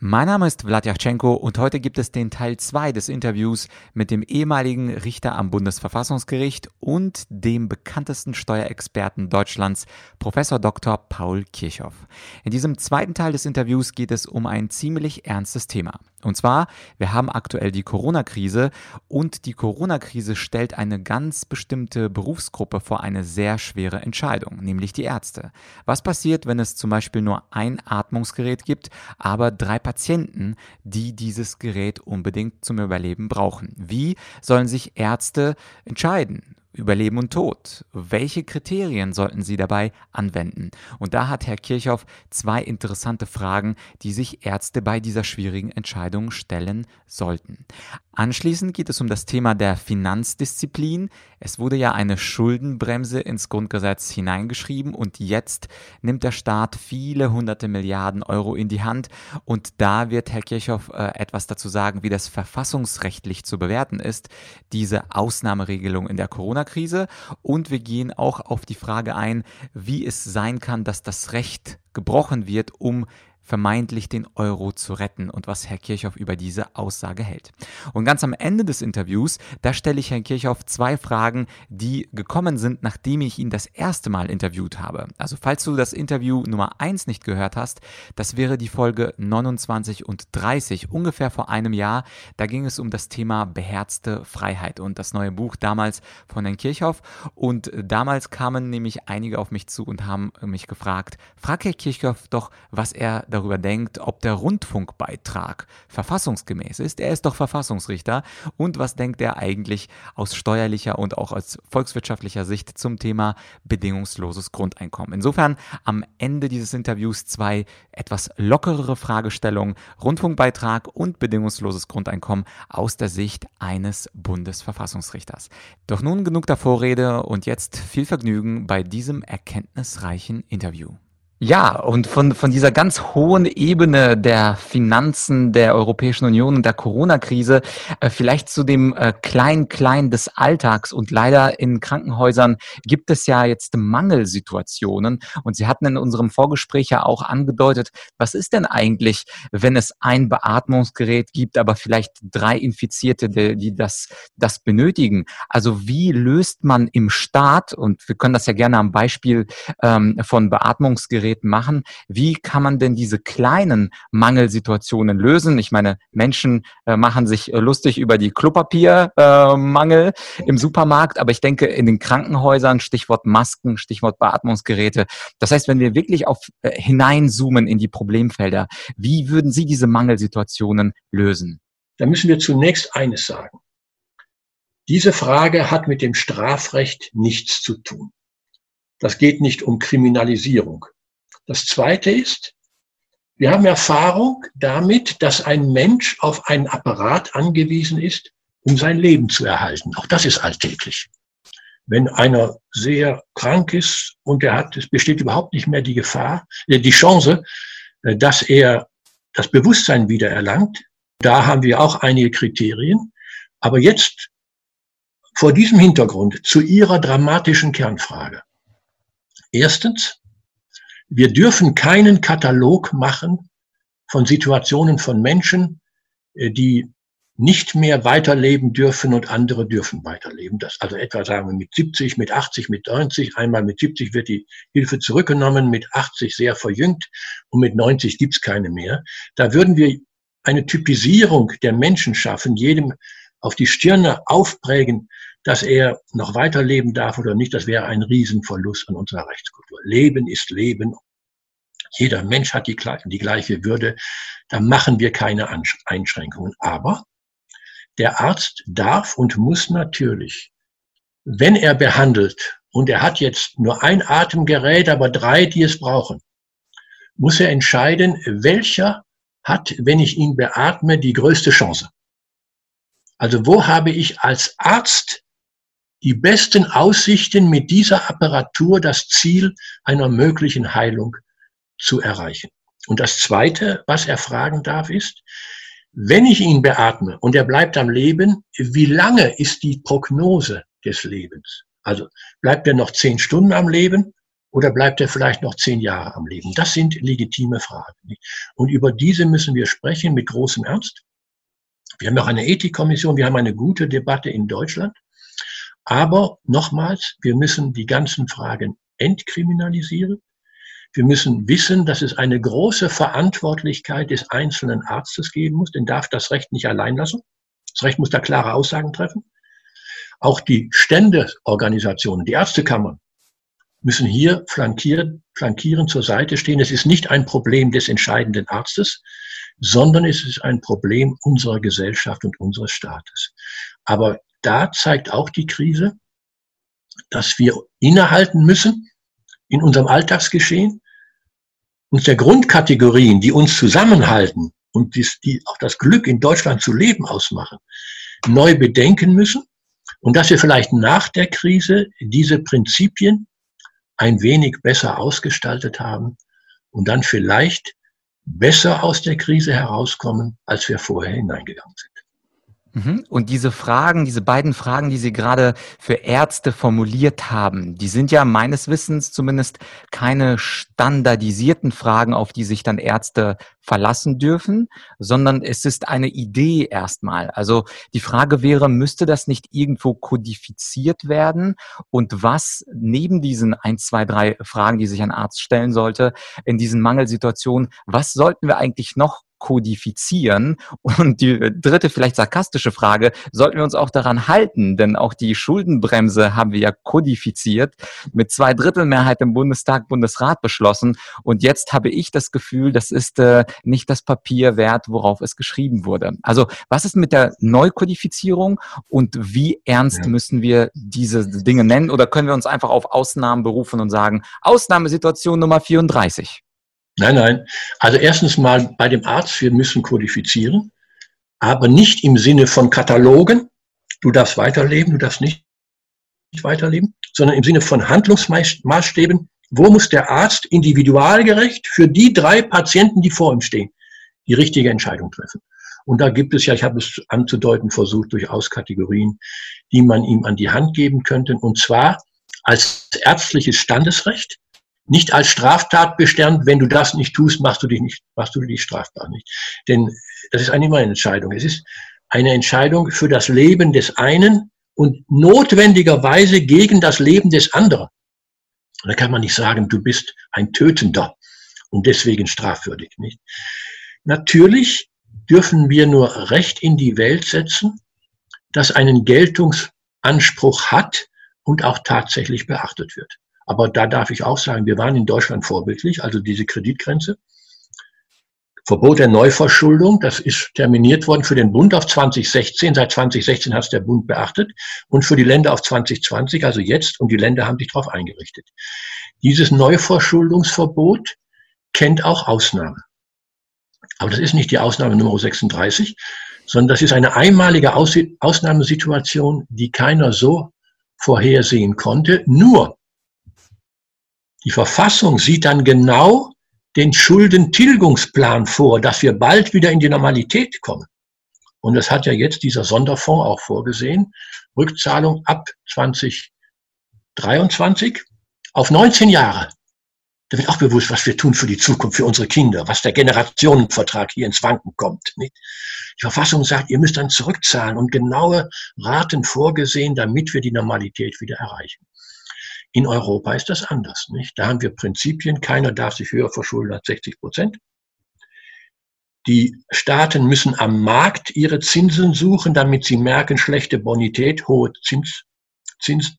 Mein Name ist Vladyachenko und heute gibt es den Teil 2 des Interviews mit dem ehemaligen Richter am Bundesverfassungsgericht und dem bekanntesten Steuerexperten Deutschlands, Professor Dr. Paul Kirchhoff. In diesem zweiten Teil des Interviews geht es um ein ziemlich ernstes Thema. Und zwar, wir haben aktuell die Corona-Krise und die Corona-Krise stellt eine ganz bestimmte Berufsgruppe vor eine sehr schwere Entscheidung, nämlich die Ärzte. Was passiert, wenn es zum Beispiel nur ein Atmungsgerät gibt, aber drei Patienten, die dieses Gerät unbedingt zum Überleben brauchen? Wie sollen sich Ärzte entscheiden? Über Leben und Tod. Welche Kriterien sollten Sie dabei anwenden? Und da hat Herr Kirchhoff zwei interessante Fragen, die sich Ärzte bei dieser schwierigen Entscheidung stellen sollten. Anschließend geht es um das Thema der Finanzdisziplin. Es wurde ja eine Schuldenbremse ins Grundgesetz hineingeschrieben und jetzt nimmt der Staat viele hunderte Milliarden Euro in die Hand und da wird Herr Kirchhoff äh, etwas dazu sagen, wie das verfassungsrechtlich zu bewerten ist, diese Ausnahmeregelung in der Corona-Krise. Und wir gehen auch auf die Frage ein, wie es sein kann, dass das Recht gebrochen wird, um vermeintlich den Euro zu retten und was Herr Kirchhoff über diese Aussage hält. Und ganz am Ende des Interviews, da stelle ich Herrn Kirchhoff zwei Fragen, die gekommen sind, nachdem ich ihn das erste Mal interviewt habe. Also falls du das Interview Nummer 1 nicht gehört hast, das wäre die Folge 29 und 30, ungefähr vor einem Jahr. Da ging es um das Thema beherzte Freiheit und das neue Buch damals von Herrn Kirchhoff. Und damals kamen nämlich einige auf mich zu und haben mich gefragt, frag Herr Kirchhoff doch, was er darüber darüber denkt, ob der Rundfunkbeitrag verfassungsgemäß ist. Er ist doch Verfassungsrichter. Und was denkt er eigentlich aus steuerlicher und auch aus volkswirtschaftlicher Sicht zum Thema bedingungsloses Grundeinkommen? Insofern am Ende dieses Interviews zwei etwas lockerere Fragestellungen, Rundfunkbeitrag und bedingungsloses Grundeinkommen aus der Sicht eines Bundesverfassungsrichters. Doch nun genug der Vorrede und jetzt viel Vergnügen bei diesem erkenntnisreichen Interview. Ja, und von, von dieser ganz hohen Ebene der Finanzen der Europäischen Union und der Corona-Krise äh, vielleicht zu dem äh, Klein-Klein des Alltags. Und leider in Krankenhäusern gibt es ja jetzt Mangelsituationen. Und Sie hatten in unserem Vorgespräch ja auch angedeutet, was ist denn eigentlich, wenn es ein Beatmungsgerät gibt, aber vielleicht drei Infizierte, die, das, das benötigen? Also wie löst man im Staat, und wir können das ja gerne am Beispiel ähm, von Beatmungsgeräten Geräten machen. Wie kann man denn diese kleinen Mangelsituationen lösen? Ich meine, Menschen äh, machen sich äh, lustig über die Klopapiermangel äh, im Supermarkt, aber ich denke in den Krankenhäusern, Stichwort Masken, Stichwort Beatmungsgeräte. Das heißt, wenn wir wirklich auf äh, hineinzoomen in die Problemfelder, wie würden Sie diese Mangelsituationen lösen? Da müssen wir zunächst eines sagen. Diese Frage hat mit dem Strafrecht nichts zu tun. Das geht nicht um Kriminalisierung. Das Zweite ist, wir haben Erfahrung damit, dass ein Mensch auf einen Apparat angewiesen ist, um sein Leben zu erhalten. Auch das ist alltäglich. Wenn einer sehr krank ist und er hat, es besteht überhaupt nicht mehr die Gefahr, äh, die Chance, äh, dass er das Bewusstsein wieder erlangt. Da haben wir auch einige Kriterien. Aber jetzt vor diesem Hintergrund zu Ihrer dramatischen Kernfrage. Erstens, wir dürfen keinen Katalog machen von Situationen von Menschen, äh, die nicht mehr weiterleben dürfen und andere dürfen weiterleben. Das also etwa sagen wir mit 70, mit 80, mit 90. Einmal mit 70 wird die Hilfe zurückgenommen, mit 80 sehr verjüngt und mit 90 gibt's keine mehr. Da würden wir eine Typisierung der Menschen schaffen, jedem auf die Stirne aufprägen, dass er noch weiterleben darf oder nicht, das wäre ein Riesenverlust an unserer Rechtskultur. Leben ist Leben. Jeder Mensch hat die, die gleiche Würde. Da machen wir keine Einschränkungen. Aber der Arzt darf und muss natürlich, wenn er behandelt und er hat jetzt nur ein Atemgerät, aber drei, die es brauchen, muss er entscheiden, welcher hat, wenn ich ihn beatme, die größte Chance. Also wo habe ich als Arzt die besten Aussichten mit dieser Apparatur das Ziel einer möglichen Heilung zu erreichen. Und das Zweite, was er fragen darf, ist, wenn ich ihn beatme und er bleibt am Leben, wie lange ist die Prognose des Lebens? Also bleibt er noch zehn Stunden am Leben oder bleibt er vielleicht noch zehn Jahre am Leben? Das sind legitime Fragen. Und über diese müssen wir sprechen mit großem Ernst. Wir haben auch eine Ethikkommission, wir haben eine gute Debatte in Deutschland. Aber nochmals, wir müssen die ganzen Fragen entkriminalisieren. Wir müssen wissen, dass es eine große Verantwortlichkeit des einzelnen Arztes geben muss. Den darf das Recht nicht allein lassen. Das Recht muss da klare Aussagen treffen. Auch die Ständeorganisationen, die Ärztekammern, müssen hier flankieren, flankieren zur Seite stehen. Es ist nicht ein Problem des entscheidenden Arztes, sondern es ist ein Problem unserer Gesellschaft und unseres Staates. Aber da zeigt auch die Krise, dass wir innehalten müssen in unserem Alltagsgeschehen, uns der Grundkategorien, die uns zusammenhalten und die auch das Glück in Deutschland zu leben ausmachen, neu bedenken müssen und dass wir vielleicht nach der Krise diese Prinzipien ein wenig besser ausgestaltet haben und dann vielleicht besser aus der Krise herauskommen, als wir vorher hineingegangen sind. Mhm. Und diese Fragen, diese beiden Fragen, die Sie gerade für Ärzte formuliert haben, die sind ja meines Wissens zumindest keine standardisierten Fragen, auf die sich dann Ärzte verlassen dürfen, sondern es ist eine Idee erstmal. Also die Frage wäre, müsste das nicht irgendwo kodifiziert werden? Und was neben diesen ein, zwei, drei Fragen, die sich ein Arzt stellen sollte, in diesen Mangelsituationen, was sollten wir eigentlich noch kodifizieren? Und die dritte, vielleicht sarkastische Frage, sollten wir uns auch daran halten? Denn auch die Schuldenbremse haben wir ja kodifiziert, mit zwei Drittel Mehrheit im Bundestag, Bundesrat beschlossen. Und jetzt habe ich das Gefühl, das ist äh, nicht das Papier wert, worauf es geschrieben wurde. Also was ist mit der Neukodifizierung und wie ernst ja. müssen wir diese Dinge nennen? Oder können wir uns einfach auf Ausnahmen berufen und sagen, Ausnahmesituation Nummer 34? Nein, nein. Also erstens mal bei dem Arzt, wir müssen kodifizieren, aber nicht im Sinne von Katalogen. Du darfst weiterleben, du darfst nicht weiterleben, sondern im Sinne von Handlungsmaßstäben. Wo muss der Arzt individualgerecht für die drei Patienten, die vor ihm stehen, die richtige Entscheidung treffen? Und da gibt es ja, ich habe es anzudeuten versucht, durchaus Kategorien, die man ihm an die Hand geben könnte. Und zwar als ärztliches Standesrecht, nicht als Straftatbestand, wenn du das nicht tust, machst du dich nicht, machst du dich strafbar nicht. Denn das ist eigentlich immer eine Entscheidung. Es ist eine Entscheidung für das Leben des einen und notwendigerweise gegen das Leben des anderen. da kann man nicht sagen, du bist ein Tötender und deswegen strafwürdig, nicht? Natürlich dürfen wir nur Recht in die Welt setzen, das einen Geltungsanspruch hat und auch tatsächlich beachtet wird. Aber da darf ich auch sagen, wir waren in Deutschland vorbildlich, also diese Kreditgrenze. Verbot der Neuverschuldung, das ist terminiert worden für den Bund auf 2016. Seit 2016 hat es der Bund beachtet und für die Länder auf 2020, also jetzt, und die Länder haben sich darauf eingerichtet. Dieses Neuverschuldungsverbot kennt auch Ausnahmen. Aber das ist nicht die Ausnahme Nummer 36, sondern das ist eine einmalige Ausnahmesituation, die keiner so vorhersehen konnte. Nur die Verfassung sieht dann genau den Schuldentilgungsplan vor, dass wir bald wieder in die Normalität kommen. Und das hat ja jetzt dieser Sonderfonds auch vorgesehen. Rückzahlung ab 2023 auf 19 Jahre. Da wird auch bewusst, was wir tun für die Zukunft, für unsere Kinder, was der Generationenvertrag hier ins Wanken kommt. Die Verfassung sagt, ihr müsst dann zurückzahlen und genaue Raten vorgesehen, damit wir die Normalität wieder erreichen. In Europa ist das anders. Nicht? Da haben wir Prinzipien, keiner darf sich höher verschulden als 60 Prozent. Die Staaten müssen am Markt ihre Zinsen suchen, damit sie merken, schlechte Bonität, hohe Zins, Zins,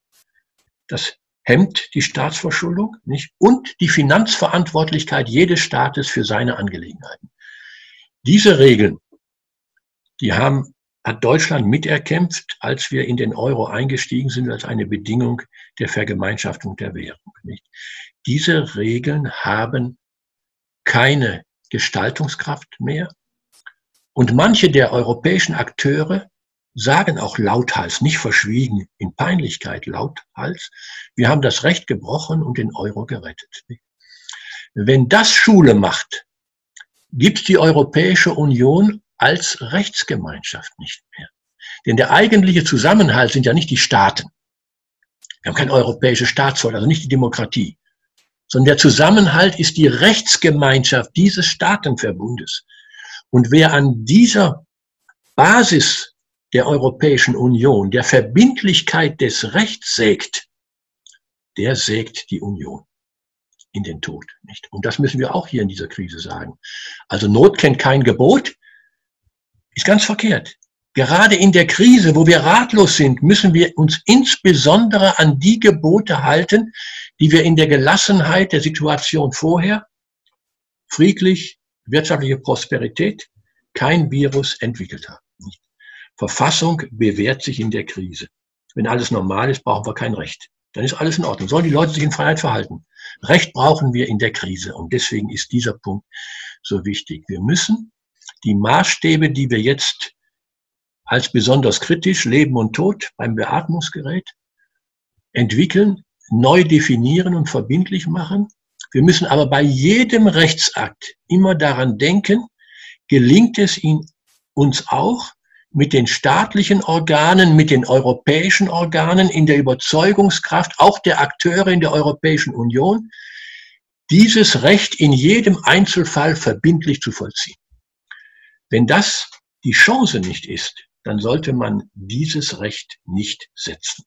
das hemmt die Staatsverschuldung, nicht? Und die Finanzverantwortlichkeit jedes Staates für seine Angelegenheiten. Diese Regeln, die haben hat Deutschland miterkämpft, als wir in den Euro eingestiegen sind, als eine Bedingung der Vergemeinschaftung der Währung. Nicht? Diese Regeln haben keine Gestaltungskraft mehr. Und manche der europäischen Akteure sagen auch lauthals, nicht verschwiegen, in Peinlichkeit lauthals, wir haben das Recht gebrochen und den Euro gerettet. Wenn das Schule macht, gibt die Europäische Union als Rechtsgemeinschaft nicht mehr. Denn der eigentliche Zusammenhalt sind ja nicht die Staaten. Wir haben keine europäische Staatsform, also nicht die Demokratie, sondern der Zusammenhalt ist die Rechtsgemeinschaft dieses Staatenverbundes. Und wer an dieser Basis der Europäischen Union, der Verbindlichkeit des Rechts sägt, der sägt die Union in den Tod, nicht? Und das müssen wir auch hier in dieser Krise sagen. Also Not kennt kein Gebot, ist ganz verkehrt. Gerade in der Krise, wo wir ratlos sind, müssen wir uns insbesondere an die Gebote halten, die wir in der Gelassenheit der Situation vorher, friedlich, wirtschaftliche Prosperität, kein Virus entwickelt haben. Verfassung bewährt sich in der Krise. Wenn alles normal ist, brauchen wir kein Recht. Dann ist alles in Ordnung. Sollen die Leute sich in Freiheit verhalten? Recht brauchen wir in der Krise. Und deswegen ist dieser Punkt so wichtig. Wir müssen die Maßstäbe, die wir jetzt als besonders kritisch, Leben und Tod beim Beatmungsgerät, entwickeln, neu definieren und verbindlich machen. Wir müssen aber bei jedem Rechtsakt immer daran denken, gelingt es ihn uns auch, mit den staatlichen Organen, mit den europäischen Organen in der Überzeugungskraft auch der Akteure in der Europäischen Union, dieses Recht in jedem Einzelfall verbindlich zu vollziehen. Wenn das die Chance nicht ist, dann sollte man dieses Recht nicht setzen.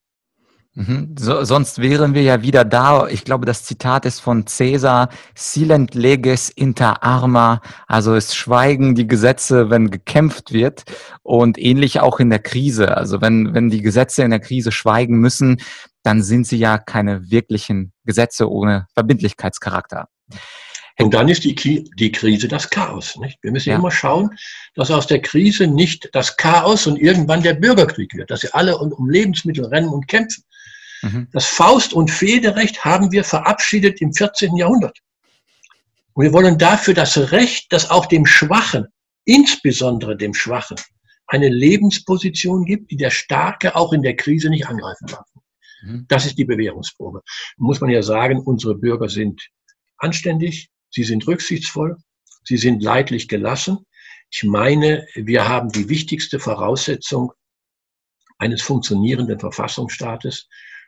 Mhm. So, sonst wären wir ja wieder da. Ich glaube, das Zitat ist von Caesar, silent leges inter arma, also es schweigen die Gesetze, wenn gekämpft wird und ähnlich auch in der Krise. Also wenn, wenn die Gesetze in der Krise schweigen müssen, dann sind sie ja keine wirklichen Gesetze ohne Verbindlichkeitscharakter. Und dann ist die, die Krise das Chaos. Nicht? Wir müssen ja. immer schauen, dass aus der Krise nicht das Chaos und irgendwann der Bürgerkrieg wird, dass sie alle um Lebensmittel rennen und kämpfen. Mhm. Das Faust- und Federecht haben wir verabschiedet im 14. Jahrhundert. Und wir wollen dafür das Recht, das auch dem Schwachen, insbesondere dem Schwachen, eine Lebensposition gibt, die der Starke auch in der Krise nicht angreifen darf. Mhm. Das ist die Bewährungsprobe. Muss man ja sagen, unsere Bürger sind anständig, sie sind rücksichtsvoll, sie sind leidlich gelassen. Ich meine, wir haben die wichtigste Voraussetzung eines funktionierenden Verfassungsstaates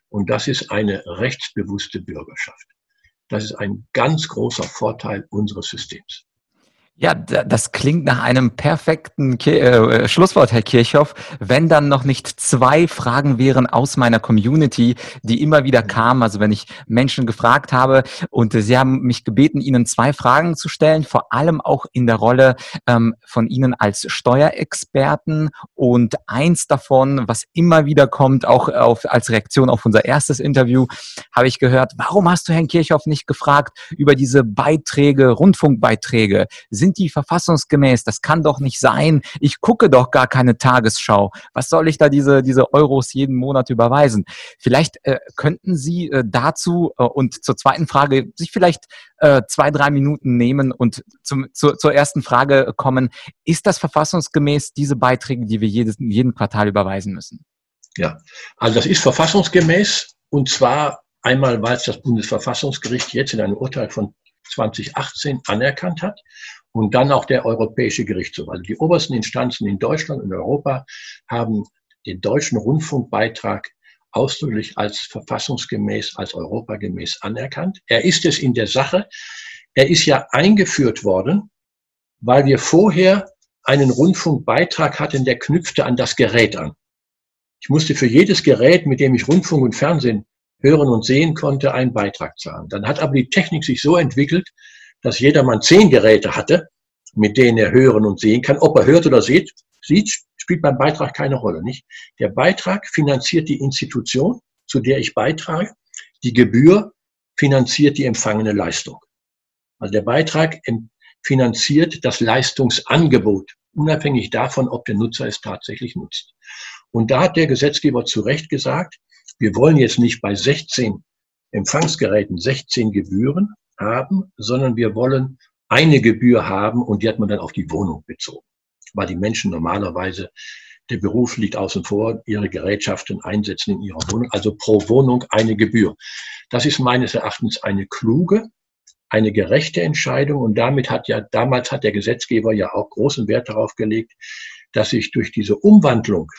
und das ist eine rechtsbewusste Bürgerschaft. Das ist ein ganz großer Vorteil unseres Systems. Ja, das klingt nach einem perfekten äh, Schlusswort, Herr Kirchhoff. Wenn dann noch nicht zwei Fragen wären aus meiner Community, die immer wieder kamen, also wenn ich Menschen gefragt habe und Sie haben mich gebeten, Ihnen zwei Fragen zu stellen, vor allem auch in der Rolle ähm, von Ihnen als Steuerexperten und eins davon, was immer wieder kommt, auch auf, als Reaktion auf unser erstes Interview, habe ich gehört, warum hast du Herrn Kirchhoff nicht gefragt über diese Beiträge, Rundfunkbeiträge? sind die verfassungsgemäß? Das kann doch nicht sein. Ich gucke doch gar keine Tagesschau. Was soll ich da diese, diese Euros jeden Monat überweisen? Vielleicht äh, könnten Sie äh, dazu äh, und zur zweiten Frage sich vielleicht äh, zwei, drei Minuten nehmen und zum, zu, zur ersten Frage kommen. Ist das verfassungsgemäß, diese Beiträge, die wir jedes, jeden Quartal überweisen müssen? Ja, also das ist verfassungsgemäß und zwar einmal, weil es das Bundesverfassungsgericht jetzt in einem Urteil von 2018 anerkannt hat und dann auch der Europäische Gerichtshof. Also die obersten Instanzen in Deutschland und Europa haben den deutschen Rundfunkbeitrag ausdrücklich als verfassungsgemäß, als europagemäß anerkannt. Er ist es in der Sache. Er ist ja eingeführt worden, weil wir vorher einen Rundfunkbeitrag hatten, der knüpfte an das Gerät an. Ich musste für jedes Gerät, mit dem ich Rundfunk und Fernsehen hören und sehen konnte, einen Beitrag zahlen. Dann hat aber die Technik sich so entwickelt, dass jedermann zehn Geräte hatte, mit denen er hören und sehen kann. Ob er hört oder sieht, sieht spielt beim Beitrag keine Rolle, nicht? Der Beitrag finanziert die Institution, zu der ich beitrage. Die Gebühr finanziert die empfangene Leistung. Also der Beitrag finanziert das Leistungsangebot, unabhängig davon, ob der Nutzer es tatsächlich nutzt. Und da hat der Gesetzgeber zu Recht gesagt, wir wollen jetzt nicht bei 16 Empfangsgeräten 16 Gebühren, haben, sondern wir wollen eine Gebühr haben und die hat man dann auf die Wohnung bezogen. Weil die Menschen normalerweise, der Beruf liegt außen vor, ihre Gerätschaften einsetzen in ihrer Wohnung, also pro Wohnung eine Gebühr. Das ist meines Erachtens eine kluge, eine gerechte Entscheidung und damit hat ja, damals hat der Gesetzgeber ja auch großen Wert darauf gelegt, dass sich durch diese Umwandlung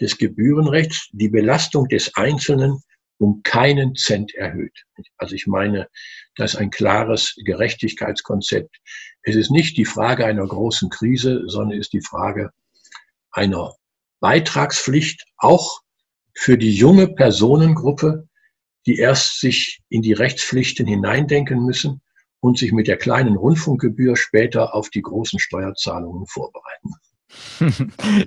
des Gebührenrechts die Belastung des Einzelnen um keinen Cent erhöht. Also ich meine, das ist ein klares Gerechtigkeitskonzept. Es ist nicht die Frage einer großen Krise, sondern es ist die Frage einer Beitragspflicht auch für die junge Personengruppe, die erst sich in die Rechtspflichten hineindenken müssen und sich mit der kleinen Rundfunkgebühr später auf die großen Steuerzahlungen vorbereiten.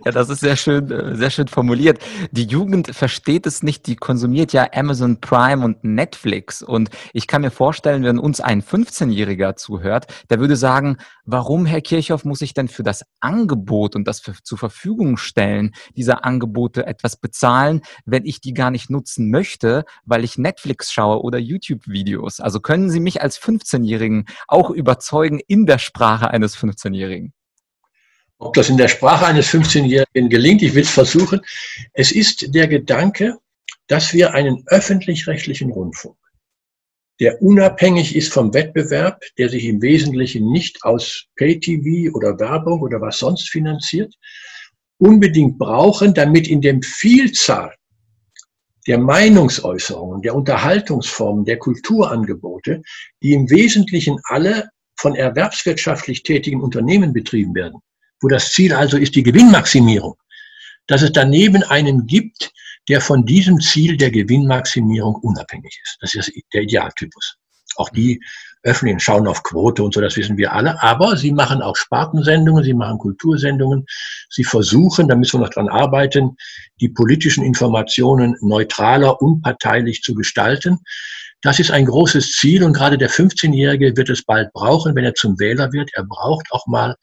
Ja, das ist sehr schön, äh, sehr schön formuliert. Die Jugend versteht es nicht, die konsumiert ja Amazon Prime und Netflix. Und ich kann mir vorstellen, wenn uns ein 15-Jähriger zuhört, der würde sagen, warum, Herr Kirchhoff, muss ich denn für das Angebot und das für, zur Verfügung stellen dieser Angebote etwas bezahlen, wenn ich die gar nicht nutzen möchte, weil ich Netflix schaue oder YouTube-Videos? Also können Sie mich als 15-Jährigen auch überzeugen in der Sprache eines 15-Jährigen? Ob das in der Sprache eines 15-Jährigen gelingt, ich will es versuchen. Es ist der Gedanke, dass wir einen öffentlich-rechtlichen Rundfunk, der unabhängig ist vom Wettbewerb, der sich im Wesentlichen nicht aus Pay-TV oder Werbung oder was sonst finanziert, unbedingt brauchen, damit in dem Vielzahl der Meinungsäußerungen, der Unterhaltungsformen, der Kulturangebote, die im Wesentlichen alle von erwerbswirtschaftlich tätigen Unternehmen betrieben werden, wo das Ziel also ist die Gewinnmaximierung, dass es daneben einen gibt, der von diesem Ziel der Gewinnmaximierung unabhängig ist. Das ist der Idealtypus. Auch die öffentlichen schauen auf Quote und so, das wissen wir alle. Aber sie machen auch Spartensendungen, sie machen Kultursendungen. Sie versuchen, da müssen wir noch dran arbeiten, die politischen Informationen neutraler, unparteilich zu gestalten. Das ist ein großes Ziel und gerade der 15-Jährige wird es bald brauchen, wenn er zum Wähler wird. Er braucht auch mal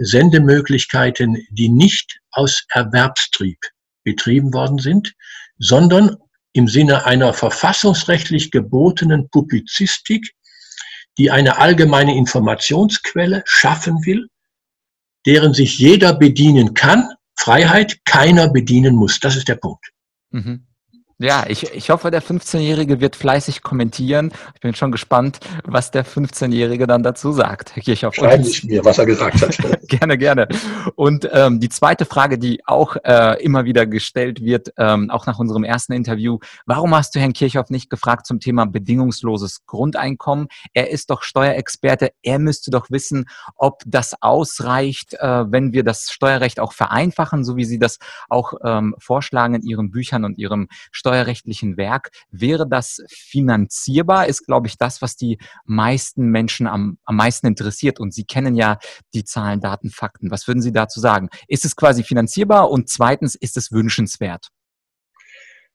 Sendemöglichkeiten, die nicht aus Erwerbstrieb betrieben worden sind, sondern im Sinne einer verfassungsrechtlich gebotenen Publizistik, die eine allgemeine Informationsquelle schaffen will, deren sich jeder bedienen kann, Freiheit keiner bedienen muss. Das ist der Punkt. Mhm. Ja, ich, ich hoffe, der 15-Jährige wird fleißig kommentieren. Ich bin schon gespannt, was der 15-Jährige dann dazu sagt, Herr Kirchhoff. Schreiben Sie mir, was er gesagt hat. gerne, gerne. Und ähm, die zweite Frage, die auch äh, immer wieder gestellt wird, ähm, auch nach unserem ersten Interview, warum hast du Herrn Kirchhoff nicht gefragt zum Thema bedingungsloses Grundeinkommen? Er ist doch Steuerexperte, er müsste doch wissen, ob das ausreicht, äh, wenn wir das Steuerrecht auch vereinfachen, so wie Sie das auch ähm, vorschlagen in Ihren Büchern und Ihrem Steuerrecht steuerrechtlichen Werk. Wäre das finanzierbar? Ist, glaube ich, das, was die meisten Menschen am, am meisten interessiert. Und Sie kennen ja die Zahlen, Daten, Fakten. Was würden Sie dazu sagen? Ist es quasi finanzierbar? Und zweitens, ist es wünschenswert?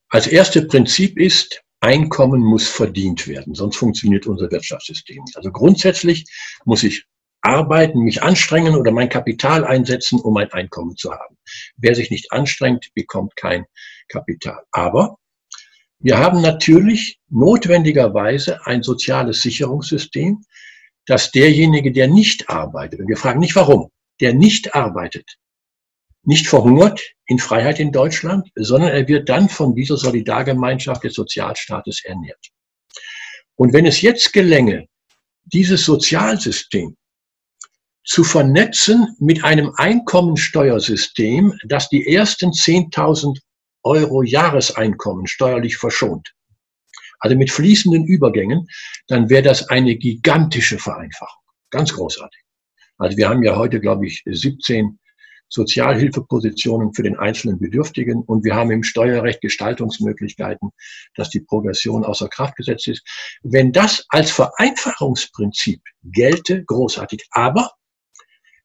Als erstes Prinzip ist, Einkommen muss verdient werden, sonst funktioniert unser Wirtschaftssystem. Also grundsätzlich muss ich arbeiten, mich anstrengen oder mein Kapital einsetzen, um ein Einkommen zu haben. Wer sich nicht anstrengt, bekommt kein Kapital. Aber wir haben natürlich notwendigerweise ein soziales Sicherungssystem, dass derjenige, der nicht arbeitet, und wir fragen nicht warum, der nicht arbeitet, nicht verhungert in Freiheit in Deutschland, sondern er wird dann von dieser Solidargemeinschaft des Sozialstaates ernährt. Und wenn es jetzt gelänge, dieses Sozialsystem zu vernetzen mit einem Einkommensteuersystem, das die ersten 10.000 Euro Jahreseinkommen steuerlich verschont, also mit fließenden Übergängen, dann wäre das eine gigantische Vereinfachung. Ganz großartig. Also wir haben ja heute, glaube ich, 17 Sozialhilfepositionen für den einzelnen Bedürftigen und wir haben im Steuerrecht Gestaltungsmöglichkeiten, dass die Progression außer Kraft gesetzt ist. Wenn das als Vereinfachungsprinzip gelte, großartig. Aber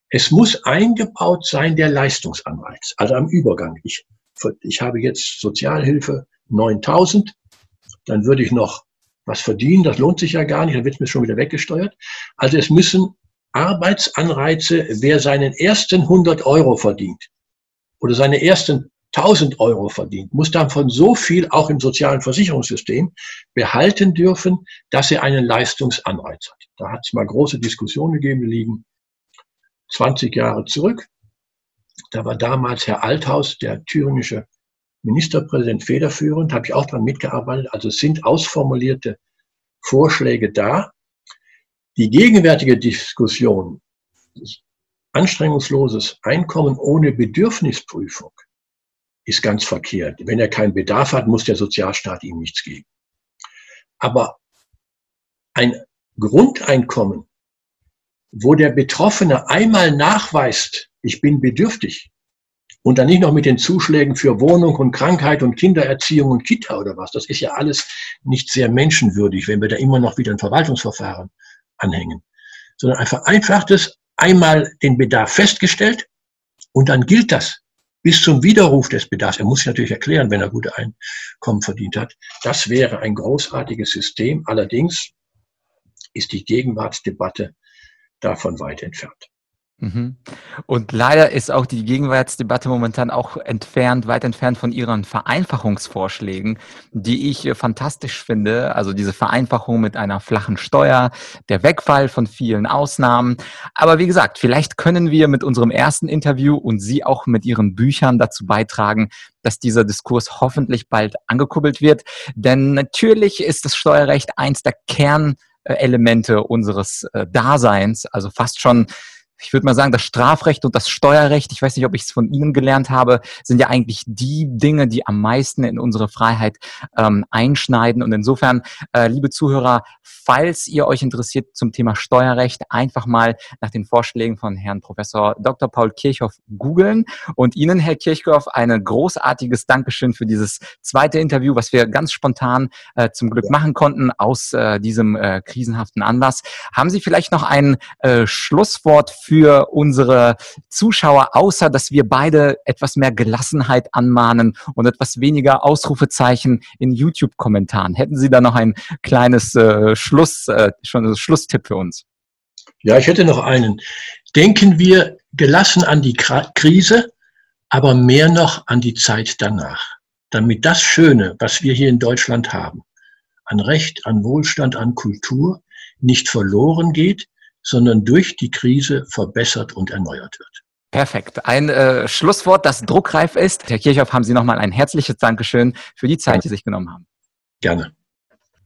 es muss eingebaut sein der Leistungsanreiz, also am Übergang. Ich ich habe jetzt Sozialhilfe 9000, dann würde ich noch was verdienen, das lohnt sich ja gar nicht, dann wird es mir schon wieder weggesteuert. Also es müssen Arbeitsanreize, wer seinen ersten 100 Euro verdient oder seine ersten 1000 Euro verdient, muss davon so viel auch im sozialen Versicherungssystem behalten dürfen, dass er einen Leistungsanreiz hat. Da hat es mal große Diskussionen gegeben, die liegen 20 Jahre zurück. Da war damals Herr Althaus, der thüringische Ministerpräsident, federführend, habe ich auch daran mitgearbeitet. Also es sind ausformulierte Vorschläge da. Die gegenwärtige Diskussion, anstrengungsloses Einkommen ohne Bedürfnisprüfung, ist ganz verkehrt. Wenn er keinen Bedarf hat, muss der Sozialstaat ihm nichts geben. Aber ein Grundeinkommen, wo der Betroffene einmal nachweist, ich bin bedürftig, und dann nicht noch mit den Zuschlägen für Wohnung und Krankheit und Kindererziehung und Kita oder was. Das ist ja alles nicht sehr menschenwürdig, wenn wir da immer noch wieder ein Verwaltungsverfahren anhängen. Sondern ein vereinfachtes, einmal den Bedarf festgestellt und dann gilt das bis zum Widerruf des Bedarfs. Er muss sich natürlich erklären, wenn er gute Einkommen verdient hat. Das wäre ein großartiges System. Allerdings ist die Gegenwartsdebatte davon weit entfernt. Mhm. Und leider ist auch die Gegenwartsdebatte momentan auch entfernt, weit entfernt von ihren Vereinfachungsvorschlägen, die ich äh, fantastisch finde. Also diese Vereinfachung mit einer flachen Steuer, der Wegfall von vielen Ausnahmen. Aber wie gesagt, vielleicht können wir mit unserem ersten Interview und Sie auch mit Ihren Büchern dazu beitragen, dass dieser Diskurs hoffentlich bald angekuppelt wird. Denn natürlich ist das Steuerrecht eins der Kernelemente unseres äh, Daseins, also fast schon ich würde mal sagen, das Strafrecht und das Steuerrecht, ich weiß nicht, ob ich es von Ihnen gelernt habe, sind ja eigentlich die Dinge, die am meisten in unsere Freiheit ähm, einschneiden. Und insofern, äh, liebe Zuhörer, falls ihr euch interessiert zum Thema Steuerrecht, einfach mal nach den Vorschlägen von Herrn Professor Dr. Paul Kirchhoff googeln. Und Ihnen, Herr Kirchhoff, ein großartiges Dankeschön für dieses zweite Interview, was wir ganz spontan äh, zum Glück machen konnten aus äh, diesem äh, krisenhaften Anlass. Haben Sie vielleicht noch ein äh, Schlusswort für unsere Zuschauer, außer dass wir beide etwas mehr Gelassenheit anmahnen und etwas weniger Ausrufezeichen in YouTube-Kommentaren. Hätten Sie da noch ein kleines äh, Schluss, äh, schon ein Schlusstipp für uns? Ja, ich hätte noch einen. Denken wir gelassen an die Krise, aber mehr noch an die Zeit danach, damit das Schöne, was wir hier in Deutschland haben, an Recht, an Wohlstand, an Kultur, nicht verloren geht, sondern durch die Krise verbessert und erneuert wird. Perfekt. Ein äh, Schlusswort, das druckreif ist. Herr Kirchhoff, haben Sie nochmal ein herzliches Dankeschön für die Zeit, die Sie sich genommen haben. Gerne.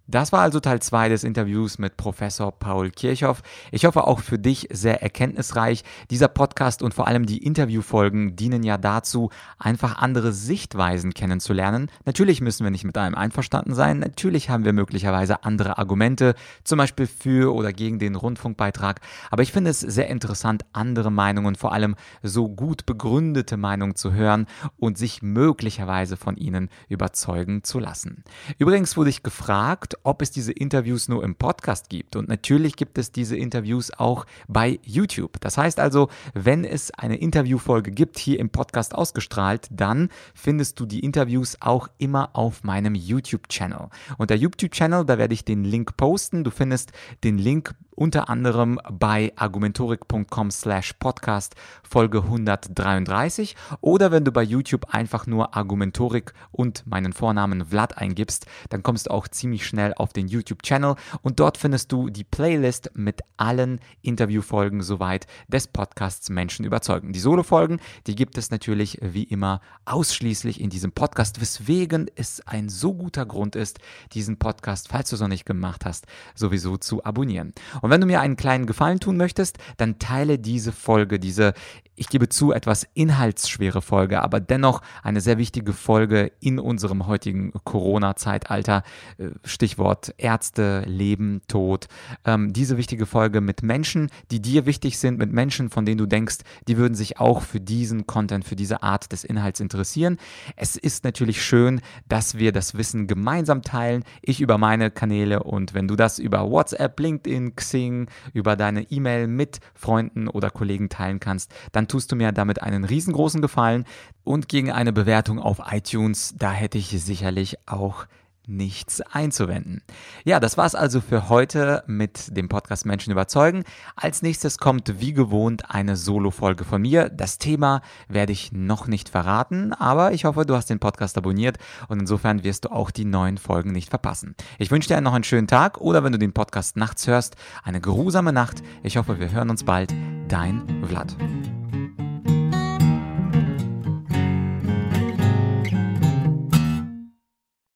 Das war also Teil 2 des Interviews mit Professor Paul Kirchhoff. Ich hoffe auch für dich sehr erkenntnisreich. Dieser Podcast und vor allem die Interviewfolgen dienen ja dazu, einfach andere Sichtweisen kennenzulernen. Natürlich müssen wir nicht mit allem einverstanden sein. Natürlich haben wir möglicherweise andere Argumente, zum Beispiel für oder gegen den Rundfunkbeitrag. Aber ich finde es sehr interessant, andere Meinungen, vor allem so gut begründete Meinungen zu hören und sich möglicherweise von ihnen überzeugen zu lassen. Übrigens wurde ich gefragt, ob es diese Interviews nur im Podcast gibt. Und natürlich gibt es diese Interviews auch bei YouTube. Das heißt also, wenn es eine Interviewfolge gibt, hier im Podcast ausgestrahlt, dann findest du die Interviews auch immer auf meinem YouTube-Channel. Und der YouTube-Channel, da werde ich den Link posten. Du findest den Link unter anderem bei argumentorik.com slash podcast Folge 133 oder wenn du bei YouTube einfach nur Argumentorik und meinen Vornamen Vlad eingibst, dann kommst du auch ziemlich schnell auf den YouTube-Channel und dort findest du die Playlist mit allen Interviewfolgen soweit des Podcasts Menschen überzeugen. Die Solo-Folgen, die gibt es natürlich wie immer ausschließlich in diesem Podcast, weswegen es ein so guter Grund ist, diesen Podcast, falls du es noch nicht gemacht hast, sowieso zu abonnieren. Und wenn du mir einen kleinen Gefallen tun möchtest, dann teile diese Folge, diese, ich gebe zu, etwas inhaltsschwere Folge, aber dennoch eine sehr wichtige Folge in unserem heutigen Corona-Zeitalter. Äh, Stichwort Ärzte, Leben, Tod. Ähm, diese wichtige Folge mit Menschen, die dir wichtig sind, mit Menschen, von denen du denkst, die würden sich auch für diesen Content, für diese Art des Inhalts interessieren. Es ist natürlich schön, dass wir das Wissen gemeinsam teilen. Ich über meine Kanäle und wenn du das über WhatsApp, LinkedIn, Xing, Xing, über deine E-Mail mit Freunden oder Kollegen teilen kannst, dann tust du mir damit einen riesengroßen Gefallen. Und gegen eine Bewertung auf iTunes, da hätte ich sicherlich auch nichts einzuwenden. Ja, das war's also für heute mit dem Podcast Menschen überzeugen. Als nächstes kommt wie gewohnt eine Solo-Folge von mir. Das Thema werde ich noch nicht verraten, aber ich hoffe, du hast den Podcast abonniert und insofern wirst du auch die neuen Folgen nicht verpassen. Ich wünsche dir noch einen schönen Tag oder wenn du den Podcast nachts hörst, eine geruhsame Nacht. Ich hoffe, wir hören uns bald. Dein Vlad.